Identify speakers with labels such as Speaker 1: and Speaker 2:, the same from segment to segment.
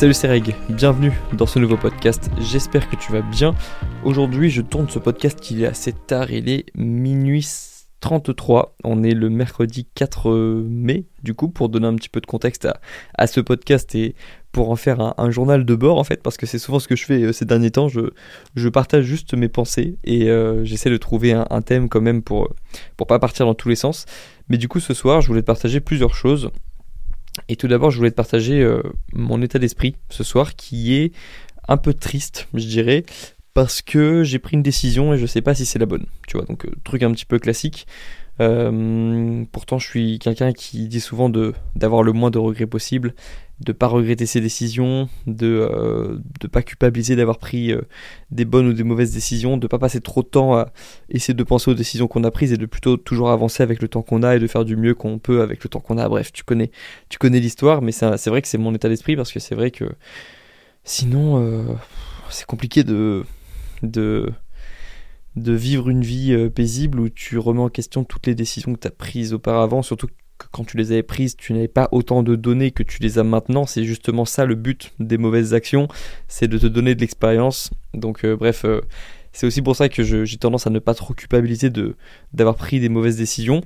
Speaker 1: Salut c'est Reg, bienvenue dans ce nouveau podcast, j'espère que tu vas bien. Aujourd'hui je tourne ce podcast, il est assez tard, il est minuit 33, on est le mercredi 4 mai du coup pour donner un petit peu de contexte à, ce podcast et pour en faire un, journal de bord en fait parce que c'est souvent ce que je fais euh, ces derniers temps, je, je partage juste mes pensées et euh, j'essaie de trouver un, thème quand même pour, pour pas partir dans tous les sens. Mais du coup ce soir je voulais te partager plusieurs choses. Et tout d'abord, je voulais te partager euh, mon état d'esprit ce soir qui est un peu triste, je dirais, parce que j'ai pris une décision et je sais pas si c'est la bonne. Tu vois, donc euh, truc un petit peu classique. Euh, pourtant, je suis quelqu'un qui dit souvent de d'avoir le moins de regrets possible, de pas regretter ses décisions, de ne pas culpabiliser d'avoir pris des bonnes ou des mauvaises décisions, de pas passer trop de temps à essayer de penser aux décisions qu'on a prises et de plutôt toujours avancer avec le temps qu'on a et de faire du mieux qu'on peut avec le temps qu'on a. Bref, tu connais, tu connais l'histoire, mais c'est vrai que c'est mon état d'esprit parce que c'est vrai que sinon c'est compliqué de de, de vivre une vie euh, paisible où tu remets en question toutes les décisions que tu as prises auparavant, surtout que quand tu les avais prises, tu n'avais pas autant de données que tu les as maintenant. C'est justement ça le but des mauvaises actions, c'est de te donner de l'expérience. Donc euh, bref, euh, c'est aussi pour ça que j'ai tendance à ne pas trop culpabiliser d'avoir pris des mauvaises décisions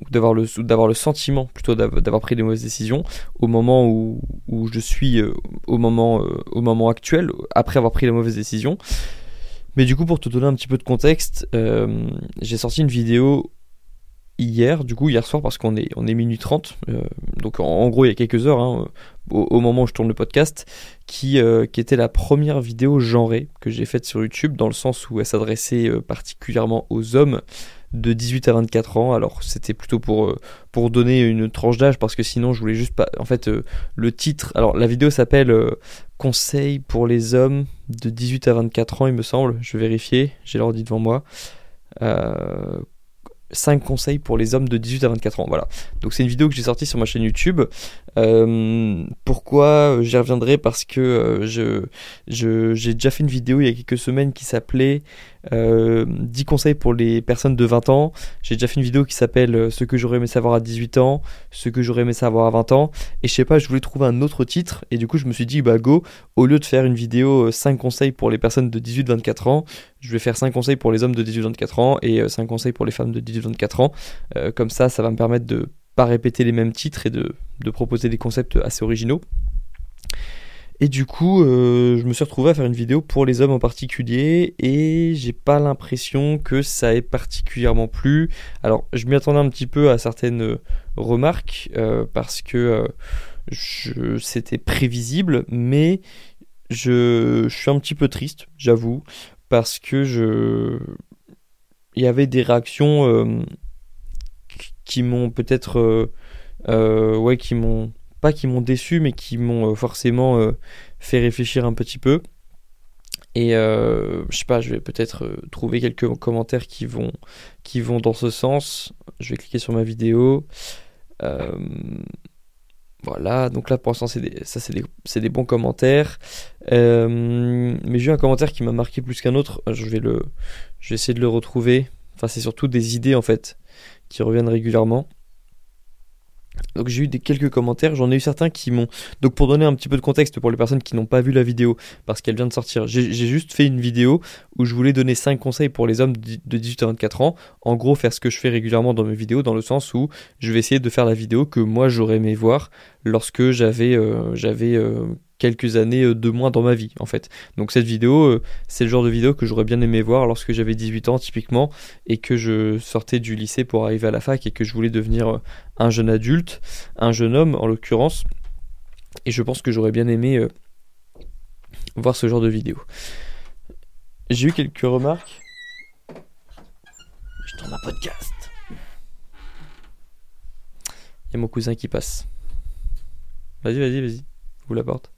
Speaker 1: ou d'avoir le, le sentiment plutôt d'avoir pris des mauvaises décisions au moment où, où je suis au, moment, au moment actuel, après avoir pris la mauvaise décision. Mais du coup, pour te donner un petit peu de contexte, euh, j'ai sorti une vidéo hier, du coup hier soir parce qu'on est, on est minuit 30, euh, donc en, gros il y a quelques heures, hein, au, moment où je tourne le podcast, qui, euh, qui était la première vidéo genrée que j'ai faite sur YouTube, dans le sens où elle s'adressait particulièrement aux hommes de 18 à 24 ans. Alors c'était plutôt pour, pour donner une tranche d'âge parce que sinon je voulais juste pas... En fait le titre... Alors la vidéo s'appelle Conseil pour les hommes de 18 à 24 ans, il me semble. Je vais vérifier, j'ai l'ordi devant moi. Euh, 5 conseils pour les hommes de 18 à 24 ans. Voilà. Donc c'est une vidéo que j'ai sortie sur ma chaîne YouTube. Euh, pourquoi j'y reviendrai? Parce que euh, je, j'ai déjà fait une vidéo il y a quelques semaines qui s'appelait 10 euh, conseils pour les personnes de 20 ans. J'ai déjà fait une vidéo qui s'appelle Ce que j'aurais aimé savoir à 18 ans, ce que j'aurais aimé savoir à 20 ans. Et je sais pas, je voulais trouver un autre titre. Et du coup, je me suis dit, bah go, au lieu de faire une vidéo 5 conseils pour les personnes de 18-24 ans, je vais faire 5 conseils pour les hommes de 18-24 ans et 5 conseils pour les femmes de 18-24 ans. comme ça, ça va me permettre de pas répéter les mêmes titres et de, proposer des concepts assez originaux. Et du coup, euh, je me suis retrouvé à faire une vidéo pour les hommes en particulier et j'ai pas l'impression que ça ait particulièrement plu. Alors, je m'y attendais un petit peu à certaines remarques euh, parce que euh, c'était prévisible, mais je, je, suis un petit peu triste, j'avoue, parce que je il y avait des réactions qui m'ont peut-être euh, euh, ouais qui m'ont pas qui m'ont déçu mais qui m'ont euh, forcément fait réfléchir un petit peu et je sais pas je vais peut-être trouver quelques commentaires qui vont qui vont dans ce sens je vais cliquer sur ma vidéo voilà, donc là pour l'instant c'est des, ça c'est des, des, bons commentaires. mais j'ai eu un commentaire qui m'a marqué plus qu'un autre. Je vais le, je vais essayer de le retrouver. Enfin c'est surtout des idées en fait qui reviennent régulièrement. Donc j'ai eu des quelques commentaires, j'en ai eu certains qui m'ont... Donc pour donner un petit peu de contexte pour les personnes qui n'ont pas vu la vidéo, parce qu'elle vient de sortir, j'ai juste fait une vidéo où je voulais donner 5 conseils pour les hommes de 18 à 24 ans. En gros faire ce que je fais régulièrement dans mes vidéos, dans le sens où je vais essayer de faire la vidéo que moi j'aurais aimé voir lorsque j'avais euh, j'avais euh, quelques années euh, de moins dans ma vie en fait. Donc cette vidéo, euh, c'est le genre de vidéo que j'aurais bien aimé voir lorsque j'avais 18 ans typiquement et que je sortais du lycée pour arriver à la fac et que je voulais devenir un jeune adulte, un jeune homme en l'occurrence. Et je pense que j'aurais bien aimé voir ce genre de vidéo. J'ai eu quelques remarques. Je tourne un podcast. Il y a mon cousin qui passe. Vas-y, vas-y, vas-y. Vous la porte.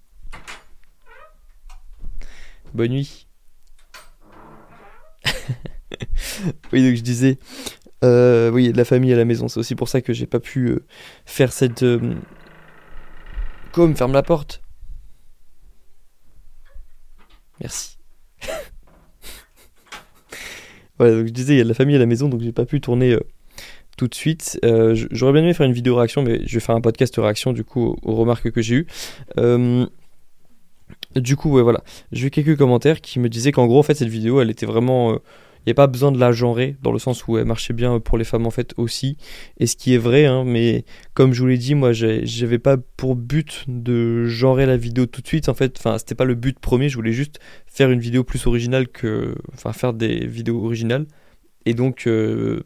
Speaker 1: Bonne nuit. oui, donc je disais, euh, oui, de la famille à la maison. C'est aussi pour ça que j'ai pas pu euh, faire cette. Euh... Comme ferme la porte. Merci. voilà, donc je disais, il y a de la famille à la maison, donc j'ai pas pu tourner euh, tout de suite. J'aurais bien aimé faire une vidéo réaction, mais je vais faire un podcast réaction du coup aux, remarques que j'ai eues. Du coup, ouais, voilà. J'ai eu quelques commentaires qui me disaient qu'en gros, en fait, cette vidéo, elle était vraiment. N'y a pas besoin de la genrer, dans le sens où elle marchait bien pour les femmes, en fait, aussi. Et ce qui est vrai, hein, mais comme je vous l'ai dit, moi, j'avais pas pour but de genrer la vidéo tout de suite, en fait. Enfin, c'était pas le but premier, je voulais juste faire une vidéo plus originale que. Enfin, faire des vidéos originales. Et donc. euh,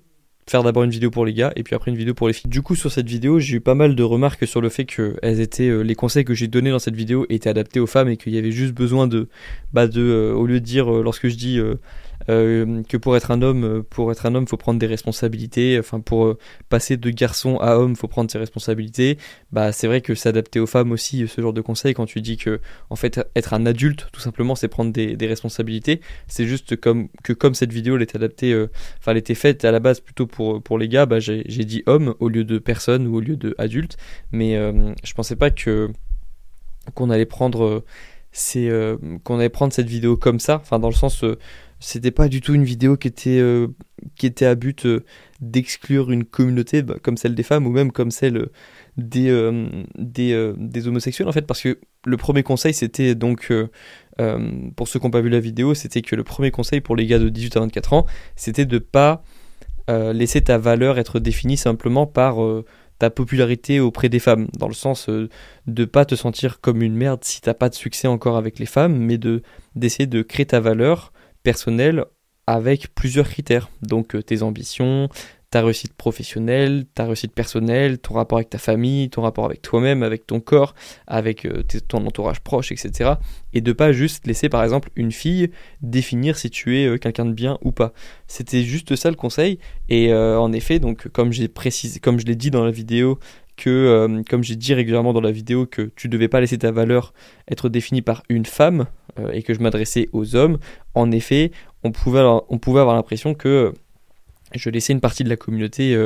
Speaker 1: faire d'abord une vidéo pour les gars et puis après une vidéo pour les filles. Du coup sur cette vidéo j'ai eu pas mal de remarques sur le fait que elles étaient euh, les conseils que j'ai donnés dans cette vidéo étaient adaptés aux femmes et qu'il y avait juste besoin de bah de euh, au lieu de dire lorsque je dis euh, que pour être un homme euh, pour être un homme faut prendre des responsabilités. Enfin pour euh, passer de garçon à homme faut prendre ses responsabilités. Bah c'est vrai que c'est adapté aux femmes aussi ce genre de conseils quand tu dis que en fait être un adulte tout simplement c'est prendre des, responsabilités. C'est juste comme que comme cette vidéo elle adaptée enfin elle était faite à la base plutôt pour, pour les gars, bah, j'ai dit homme au lieu de personne ou au lieu de adulte, mais euh, je pensais pas que qu'on allait prendre ces, euh, qu'on allait prendre cette vidéo comme ça, enfin dans le sens c'était pas du tout une vidéo qui était euh, à but euh, d'exclure une communauté bah, comme celle des femmes ou même comme celle euh, des des, homosexuels en fait parce que le premier conseil c'était donc pour ceux qui n'ont pas vu la vidéo c'était que le premier conseil pour les gars de 18 à 24 ans c'était de pas laisser ta valeur être définie simplement par ta popularité auprès des femmes, dans le sens de pas te sentir comme une merde si t'as pas de succès encore avec les femmes, mais de d'essayer de créer ta valeur personnelle avec plusieurs critères. Donc euh, tes ambitions, ta réussite professionnelle, ta réussite personnelle, ton rapport avec ta famille, ton rapport avec toi-même, avec ton corps, avec euh, ton entourage proche, etc. Et de pas juste laisser par exemple une fille définir si tu es euh, quelqu'un de bien ou pas. C'était juste ça le conseil. Et en effet, donc comme j'ai précisé, comme je l'ai dit dans la vidéo, que euh, comme j'ai dit régulièrement dans la vidéo que tu devais pas laisser ta valeur être définie par une femme euh, et que je m'adressais aux hommes, en effet, on pouvait avoir, on pouvait avoir l'impression que euh, je laissais une partie de la communauté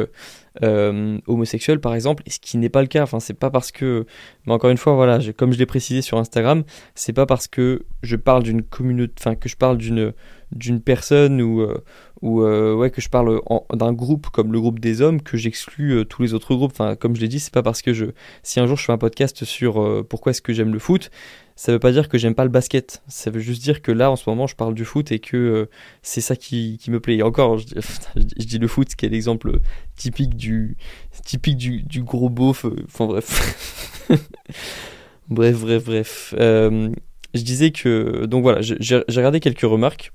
Speaker 1: euh, homosexuelle par exemple, ce qui n'est pas le cas. Enfin, c'est pas parce que, mais encore une fois, voilà, comme je l'ai précisé sur Instagram, c'est pas parce que je parle d'une communauté, enfin que je parle d'une d'une personne ou euh, ou euh, ouais que je parle d'un groupe comme le groupe des hommes que j'exclus euh, tous les autres groupes. Enfin, comme je l'ai dit, c'est pas parce que je si un jour je fais un podcast sur pourquoi est-ce que j'aime le foot, ça veut pas dire que j'aime pas le basket. Ça veut juste dire que là en ce moment je parle du foot et que c'est ça qui, me plaît. Et encore, je, je dis le foot, qui est l'exemple typique du typique du, du gros beauf. euh, Enfin bref. bref, bref, bref. Euh, je disais que donc voilà, j'ai regardé quelques remarques.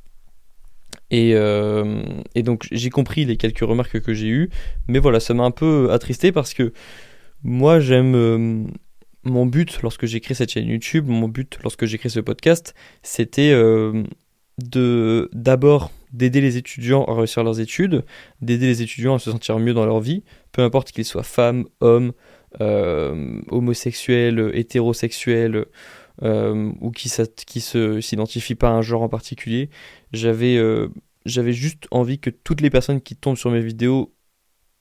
Speaker 1: Et, euh, et donc j'ai compris les quelques remarques que j'ai eues, mais voilà, ça m'a un peu attristé parce que moi j'aime mon but lorsque j'ai créé cette chaîne YouTube, mon but lorsque j'ai créé ce podcast, c'était de d'abord d'aider les étudiants à réussir leurs études, d'aider les étudiants à se sentir mieux dans leur vie, peu importe qu'ils soient femmes, hommes, euh, homosexuels, hétérosexuels, euh, ou qui, qui se s'identifient pas à un genre en particulier. J'avais euh, j'avais juste envie que toutes les personnes qui tombent sur mes vidéos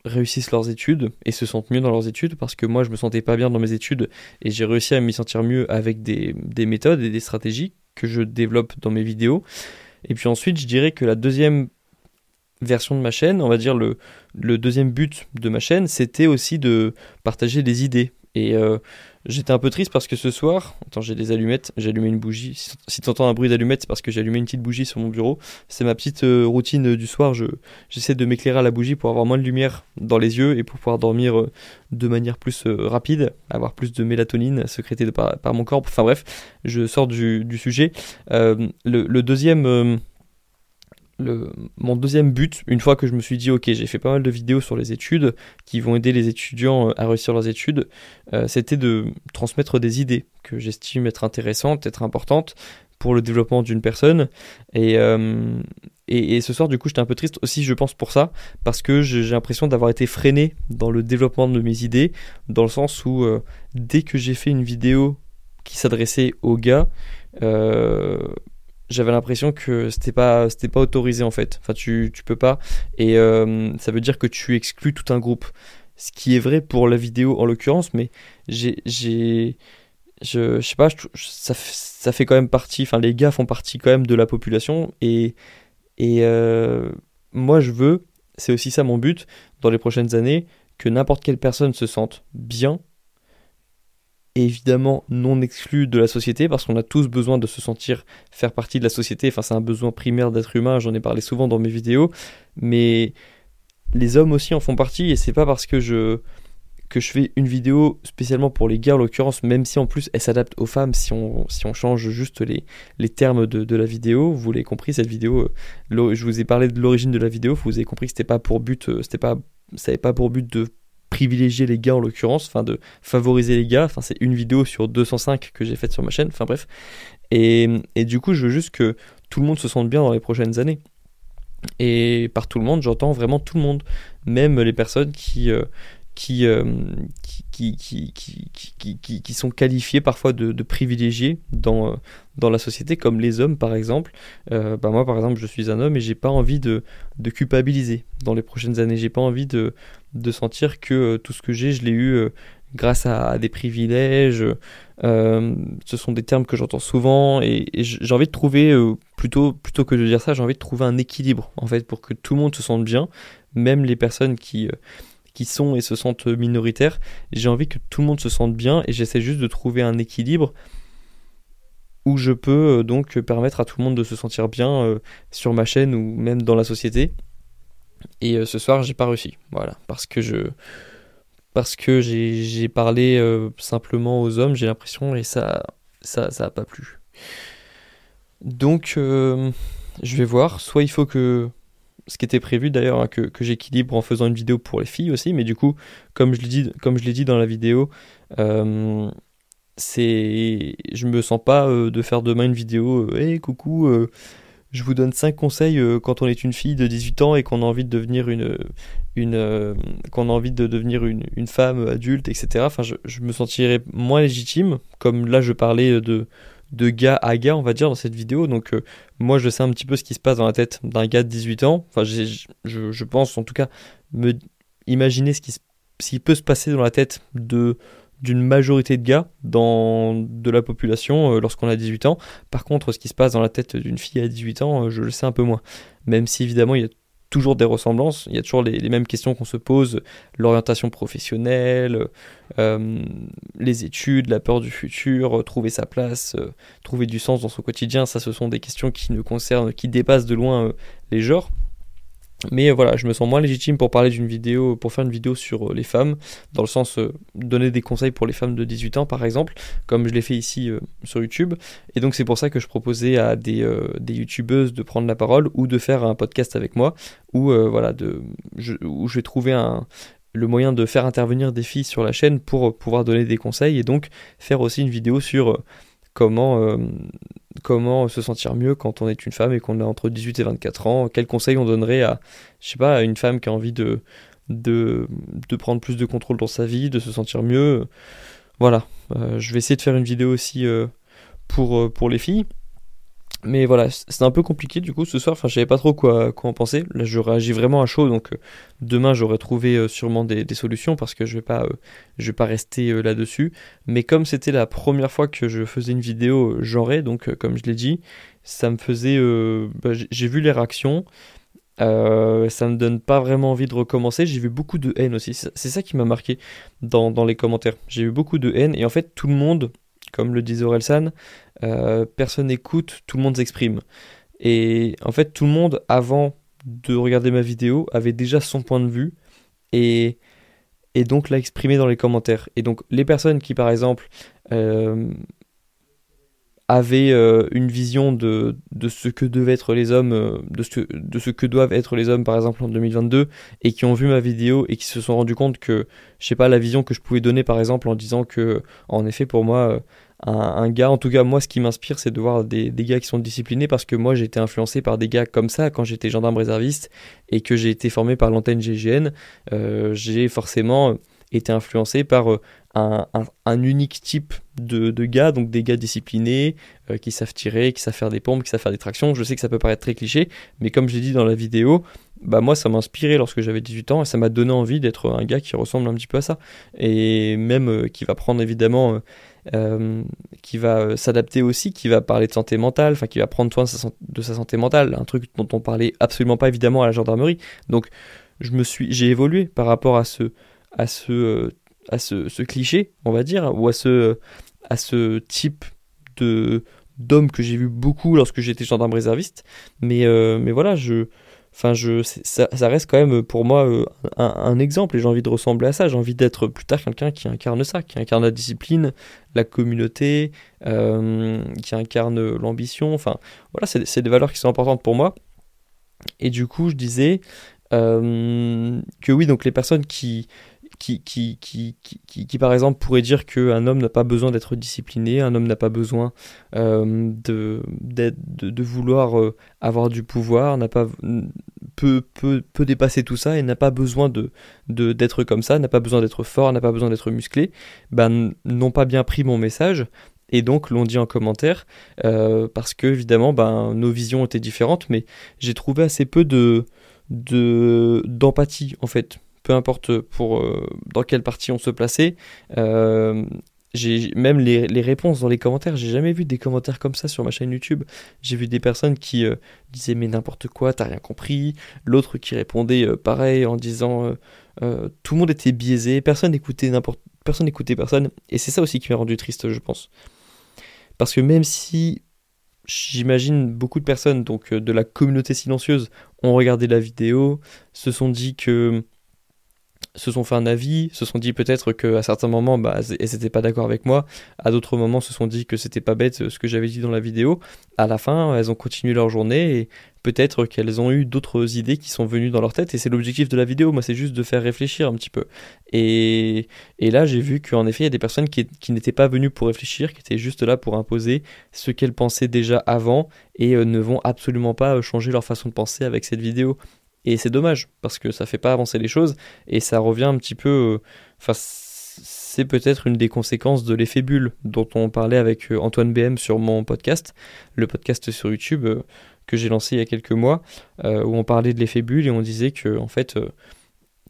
Speaker 1: réussissent leurs études et se sentent mieux dans leurs études parce que moi je me sentais pas bien dans mes études et j'ai réussi à m'y sentir mieux avec des, des méthodes et des stratégies que je développe dans mes vidéos. Et puis ensuite je dirais que la deuxième version de ma chaîne, on va dire le, deuxième but de ma chaîne, c'était aussi de partager des idées. Euh, j'étais un peu triste parce que ce soir, attends, j'ai des allumettes, j'ai allumé une bougie. Si, si tu entends un bruit d'allumette, c'est parce que j'ai allumé une petite bougie sur mon bureau. C'est ma petite euh, routine du soir. Je, j'essaie de m'éclairer à la bougie pour avoir moins de lumière dans les yeux et pour pouvoir dormir euh, de manière plus euh, rapide, avoir plus de mélatonine sécrétée par, par mon corps. Enfin bref, je sors du, du sujet. Euh, le, le deuxième. Mon deuxième but, une fois que je me suis dit, ok, j'ai fait pas mal de vidéos sur les études qui vont aider les étudiants euh, à réussir leurs études, euh, c'était de transmettre des idées que j'estime être intéressantes, être importantes pour le développement d'une personne. Et, euh, et, ce soir, du coup, j'étais un peu triste aussi, je pense, pour ça, parce que j'ai l'impression d'avoir été freiné dans le développement de mes idées, dans le sens où dès que j'ai fait une vidéo qui s'adressait aux gars, j'avais l'impression que c'était pas c'était pas autorisé en fait. Enfin tu tu peux pas. Et euh, ça veut dire que tu exclus tout un groupe. Ce qui est vrai pour la vidéo en l'occurrence mais j'ai je, je sais pas ça ça fait quand même partie enfin les gars font partie quand même de la population. Et et euh, moi je veux c'est aussi ça mon but dans les prochaines années que n'importe quelle personne se sente bien évidemment non exclu de la société parce qu'on a tous besoin de se sentir faire partie de la société. Enfin, c'est un besoin primaire d'être humain. J'en ai parlé souvent dans mes vidéos, mais les hommes aussi en font partie et c'est pas parce que je que je fais une vidéo spécialement pour les gars en l'occurrence, même si en plus elle s'adapte aux femmes si on, si on change juste les, les termes de, de la vidéo. Vous l'avez compris, cette vidéo, euh, je vous ai parlé de l'origine de la vidéo, vous avez compris que c'était pas pour but, euh, c'était pas, ça n'avait pas pour but de privilégier les gars en l'occurrence, enfin de favoriser les gars. Enfin, c'est une vidéo sur 205 que j'ai faite sur ma chaîne. Enfin bref. Et, du coup, je veux juste que tout le monde se sente bien dans les prochaines années. Et par tout le monde, j'entends vraiment tout le monde, même les personnes qui, euh, qui, euh, qui, qui, qui, qui, sont qualifiés parfois de, privilégiés dans, euh, dans la société, comme les hommes par exemple. Euh, bah moi par exemple, je suis un homme et j'ai pas envie de, de culpabiliser dans les prochaines années. J'ai pas envie de, de sentir que tout ce que j'ai, je l'ai eu grâce à, des privilèges. ce sont des termes que j'entends souvent et j'ai envie de trouver, plutôt, plutôt que de dire ça, j'ai envie de trouver un équilibre en fait pour que tout le monde se sente bien, même les personnes qui qui sont et se sentent minoritaires. J'ai envie que tout le monde se sente bien et j'essaie juste de trouver un équilibre où je peux euh, donc permettre à tout le monde de se sentir bien euh, sur ma chaîne ou même dans la société. Et euh, ce soir, j'ai pas réussi. Voilà, parce que je parce que j'ai parlé simplement aux hommes, j'ai l'impression et ça ça ça a pas plu. Donc je vais voir, soit il faut que ce qui était prévu d'ailleurs, hein, que, j'équilibre en faisant une vidéo pour les filles aussi, mais du coup, comme je l'ai dit, dans la vidéo, euh, c'est, je me sens pas euh, de faire demain une vidéo, hé euh, coucou, je vous donne 5 conseils quand on est une fille de 18 ans et qu'on a envie de devenir une, une qu'on a envie de devenir une, femme adulte, etc. Enfin, je, me sentirais moins légitime, comme là je parlais de de gars à gars, on va dire, dans cette vidéo. Donc, euh, moi, je sais un petit peu ce qui se passe dans la tête d'un gars de 18 ans. Enfin, je, pense, en tout cas, me imaginer ce qui, peut se passer dans la tête de d'une majorité de gars dans de la population euh, lorsqu'on a 18 ans. Par contre, ce qui se passe dans la tête d'une fille à 18 ans, euh, je le sais un peu moins. Même si évidemment il y a toujours des ressemblances, il y a toujours les, mêmes questions qu'on se pose, l'orientation professionnelle, euh, les études, la peur du futur, trouver sa place, euh, trouver du sens dans son quotidien, ça ce sont des questions qui ne concernent, qui dépassent de loin euh, les genres. Mais voilà, je me sens moins légitime pour parler d'une vidéo, pour faire une vidéo sur euh, les femmes, dans le sens euh, donner des conseils pour les femmes de 18 ans par exemple, comme je l'ai fait ici euh, sur YouTube. Et donc c'est pour ça que je proposais à des, des youtubeuses de prendre la parole ou de faire un podcast avec moi, où voilà, de, je, où je vais trouver le moyen de faire intervenir des filles sur la chaîne pour pouvoir donner des conseils et donc faire aussi une vidéo sur comment comment se sentir mieux quand on est une femme et qu'on a entre 18 et 24 ans, quels conseils on donnerait à, une femme qui a envie de, de, prendre plus de contrôle dans sa vie, de se sentir mieux? Voilà, euh, je vais essayer de faire une vidéo aussi euh, euh, pour les filles. Mais voilà, c'est un peu compliqué du coup ce soir, enfin je savais pas trop quoi, quoi en penser. Là je réagis vraiment à chaud, donc euh, demain j'aurai trouvé euh, sûrement des, solutions parce que je vais pas, euh, je vais pas rester là-dessus. Mais comme c'était la première fois que je faisais une vidéo genrée, donc comme je l'ai dit, ça me faisait... Bah, j'ai vu les réactions, ça me donne pas vraiment envie de recommencer. J'ai vu beaucoup de haine aussi, c'est ça qui m'a marqué dans, dans les commentaires. J'ai eu beaucoup de haine et en fait tout le monde comme le disait Orelsan, euh, personne n'écoute, tout le monde s'exprime. Et en fait, tout le monde, avant de regarder ma vidéo, avait déjà son point de vue et, et donc l'a exprimé dans les commentaires. Et donc, les personnes qui, par exemple, euh, avaient euh, une vision de, ce que devaient être les hommes, de ce, de ce que doivent être les hommes, par exemple, en 2022, et qui ont vu ma vidéo et qui se sont rendus compte que, je sais pas, la vision que je pouvais donner, par exemple, en disant que, en effet, pour moi, un, gars, en tout cas moi ce qui m'inspire c'est de voir des, gars qui sont disciplinés parce que moi j'ai été influencé par des gars comme ça quand j'étais gendarme réserviste et que j'ai été formé par l'antenne GGN, euh, j'ai forcément été influencé par euh, un, un, unique type de, de, gars, donc des gars disciplinés, euh, qui savent tirer, qui savent faire des pompes, qui savent faire des tractions. Je sais que ça peut paraître très cliché, mais comme j'ai dit dans la vidéo, bah moi ça m'a inspiré lorsque j'avais 18 ans et ça m'a donné envie d'être un gars qui ressemble un petit peu à ça. Et même qui va prendre évidemment euh, qui va euh, s'adapter aussi, qui va parler de santé mentale, enfin qui va prendre soin de sa, santé mentale, un truc dont on parlait absolument pas évidemment à la gendarmerie. Donc je me suis, j'ai évolué par rapport à ce, à ce, euh, à ce, cliché, on va dire, ou à ce, à ce type de d'homme que j'ai vu beaucoup lorsque j'étais gendarme réserviste. Mais, euh, mais voilà, je, enfin, je, ça, reste quand même pour moi euh, un, exemple et j'ai envie de ressembler à ça. J'ai envie d'être plus tard quelqu'un qui incarne ça, qui incarne la discipline, la communauté, euh, qui incarne l'ambition. Enfin, voilà, c'est des valeurs qui sont importantes pour moi. Et du coup, je disais que oui, donc les personnes qui, qui, qui, qui, qui, par exemple, pourraient dire qu'un homme n'a pas besoin d'être discipliné, un homme n'a pas besoin euh, de, de, de, vouloir euh, avoir du pouvoir, n'a pas peut, peut, peut dépasser tout ça et n'a pas besoin de d'être comme ça, n'a pas besoin d'être fort, n'a pas besoin d'être musclé, ben, n'ont pas bien pris mon message et donc l'ont dit en commentaire euh, parce que évidemment ben, nos visions étaient différentes mais j'ai trouvé assez peu de d'empathie en fait peu importe pour euh, dans quelle partie on se plaçait euh, j'ai même les, réponses dans les commentaires j'ai jamais vu des commentaires comme ça sur ma chaîne YouTube. J'ai vu des personnes qui euh, disaient mais n'importe quoi t'as rien compris. L'autre qui répondait pareil en disant tout le monde était biaisé personne n'écoutait n'importe personne n'écoutait personne. Et c'est ça aussi qui m'a rendu triste je pense. Parce que même si j'imagine beaucoup de personnes donc de la communauté silencieuse ont regardé la vidéo, se sont dit que se sont fait un avis, se sont dit peut-être qu'à certains moments, bah, elles n'étaient pas d'accord avec moi, à d'autres moments se sont dit que c'était pas bête euh, ce que j'avais dit dans la vidéo. À la fin, elles ont continué leur journée et peut-être qu'elles ont eu d'autres idées qui sont venues dans leur tête et c'est l'objectif de la vidéo. Moi, c'est juste de faire réfléchir un petit peu. Et, là, j'ai vu qu'en effet, il y a des personnes qui, qui n'étaient pas venues pour réfléchir, qui étaient juste là pour imposer ce qu'elles pensaient déjà avant et euh, ne vont absolument pas euh, changer leur façon de penser avec cette vidéo. Et c'est dommage, parce que ça fait pas avancer les choses, et ça revient un petit peu... Euh, enfin, c'est peut-être une des conséquences de l'effet bulle dont on parlait avec euh, Antoine BM sur mon podcast, le podcast sur YouTube euh, que j'ai lancé il y a quelques mois, où on parlait de l'effet bulle et on disait que en fait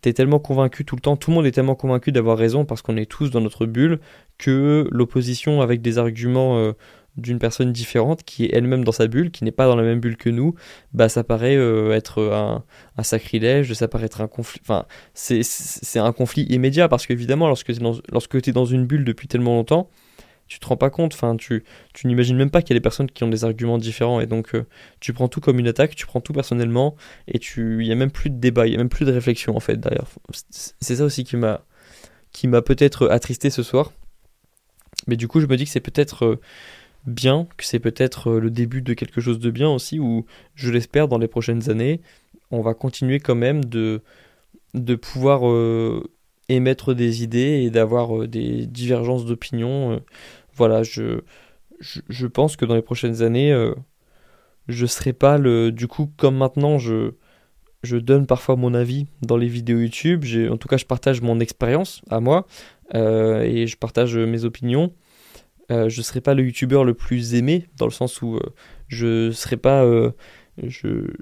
Speaker 1: t'es tellement convaincu tout le temps, tout le monde est tellement convaincu d'avoir raison parce qu'on est tous dans notre bulle que l'opposition avec des arguments d'une personne différente qui est elle-même dans sa bulle, qui n'est pas dans la même bulle que nous, bah ça paraît euh, être un, un, sacrilège, ça paraît être un conflit. Enfin, c'est un conflit immédiat parce qu'évidemment, lorsque tu es, lorsque es dans une bulle depuis tellement longtemps, tu te rends pas compte, enfin, tu, tu n'imagines même pas qu'il y a des personnes qui ont des arguments différents et donc euh, tu prends tout comme une attaque, tu prends tout personnellement et il n'y a même plus de débat, il n'y a même plus de réflexion en fait d'ailleurs. C'est ça aussi qui m'a qui m'a peut-être attristé ce soir. Mais du coup, je me dis que c'est peut-être. Euh, bien, que c'est peut-être euh, le début de quelque chose de bien aussi, où je l'espère dans les prochaines années, on va continuer quand même de, de pouvoir euh, émettre des idées et d'avoir euh, des divergences d'opinion. voilà, je, je, pense que dans les prochaines années, je serai pas le. Du coup, comme maintenant, je, je donne parfois mon avis dans les vidéos YouTube. En tout cas, je partage mon expérience à moi et je partage mes opinions. Euh, je ne serai pas le youtubeur le plus aimé, dans le sens où euh, je serai pas. Euh,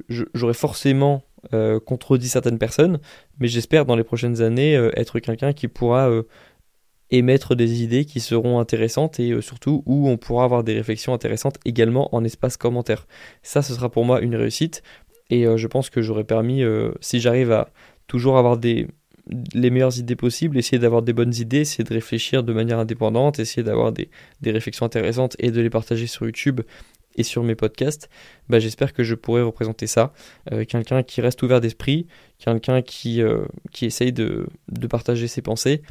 Speaker 1: j'aurais forcément contredit certaines personnes, mais j'espère dans les prochaines années être quelqu'un qui pourra émettre des idées qui seront intéressantes et surtout où on pourra avoir des réflexions intéressantes également en espace commentaire. Ça, ce sera pour moi une réussite et je pense que j'aurais permis, si j'arrive à toujours avoir des, les meilleures idées possibles, essayer d'avoir des bonnes idées, essayer de réfléchir de manière indépendante, essayer d'avoir des, des, réflexions intéressantes et de les partager sur YouTube et sur mes podcasts, bah, j'espère que je pourrai représenter ça. Euh, quelqu'un qui reste ouvert d'esprit, quelqu'un qui, euh, essaye de, partager ses pensées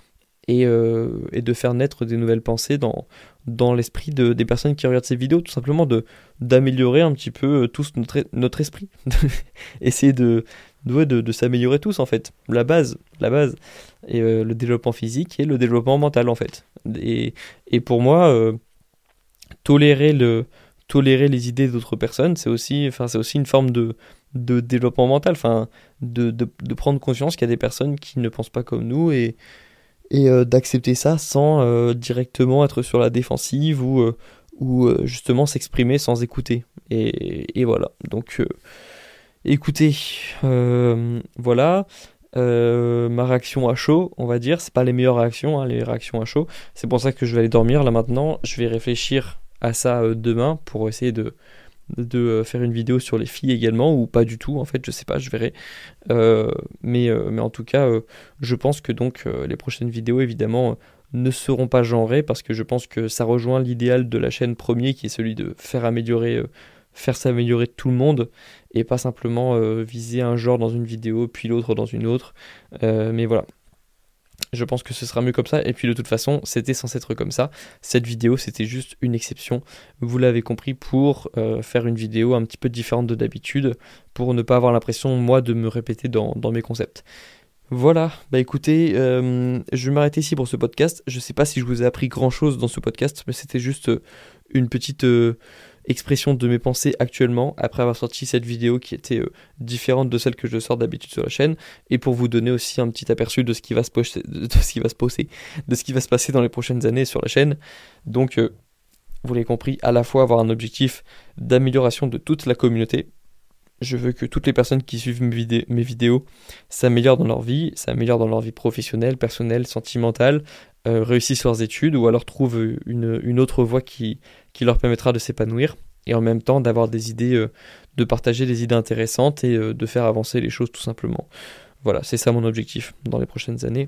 Speaker 1: et, euh, et, de faire naître des nouvelles pensées dans, dans l'esprit de, des personnes qui regardent ces vidéos, tout simplement de d'améliorer un petit peu tous notre, notre esprit. essayer de, de, s'améliorer tous en fait. La base, la base, et euh, le développement physique et le développement mental en fait. Et, et pour moi, euh, tolérer le tolérer les idées d'autres personnes, c'est aussi, aussi une forme de, de développement mental, enfin, de, de, de prendre conscience qu'il y a des personnes qui ne pensent pas comme nous et, et euh, d'accepter ça sans directement être sur la défensive ou, ou justement s'exprimer sans écouter. Et, et voilà. Donc Écoutez, euh, voilà. Euh, ma réaction à chaud, on va dire, c'est pas les meilleures réactions, hein, les réactions à chaud. C'est pour ça que je vais aller dormir là maintenant. Je vais réfléchir à ça euh, demain pour essayer de, faire une vidéo sur les filles également, ou pas du tout, en fait, je sais pas, je verrai. mais, mais en tout cas, je pense que donc les prochaines vidéos, évidemment, ne seront pas genrées, parce que je pense que ça rejoint l'idéal de la chaîne premier, qui est celui de faire améliorer faire s'améliorer tout le monde et pas simplement viser un genre dans une vidéo puis l'autre dans une autre. mais voilà, je pense que ce sera mieux comme ça. Et puis de toute façon, c'était censé être comme ça. Cette vidéo, c'était juste une exception. Vous l'avez compris pour euh, faire une vidéo un petit peu différente de d'habitude, pour ne pas avoir l'impression, moi, de me répéter dans, mes concepts. Voilà, bah écoutez, euh, je vais m'arrêter ici pour ce podcast. Je sais pas si je vous ai appris grand chose dans ce podcast, mais c'était juste une petite expression de mes pensées actuellement après avoir sorti cette vidéo qui était euh, différente de celle que je sors d'habitude sur la chaîne et pour vous donner aussi un petit aperçu de ce qui va se poser, de ce qui va se poser, de ce qui va se passer dans les prochaines années sur la chaîne. Donc euh, vous l'avez compris, à la fois avoir un objectif d'amélioration de toute la communauté. Je veux que toutes les personnes qui suivent mes, mes vidéos s'améliorent dans leur vie, s'améliorent dans leur vie professionnelle, personnelle, sentimentale, euh, réussissent leurs études ou alors trouvent une, une autre voie qui, qui leur permettra de s'épanouir et en même temps d'avoir des idées, euh, de partager des idées intéressantes et euh, de faire avancer les choses tout simplement. Voilà, c'est ça mon objectif dans les prochaines années.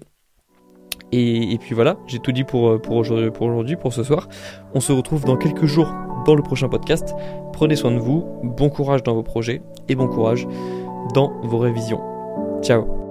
Speaker 1: Et, puis voilà, j'ai tout dit pour, pour aujourd'hui, pour ce soir. On se retrouve dans quelques jours dans le prochain podcast. Prenez soin de vous, bon courage dans vos projets et bon courage dans vos révisions. Ciao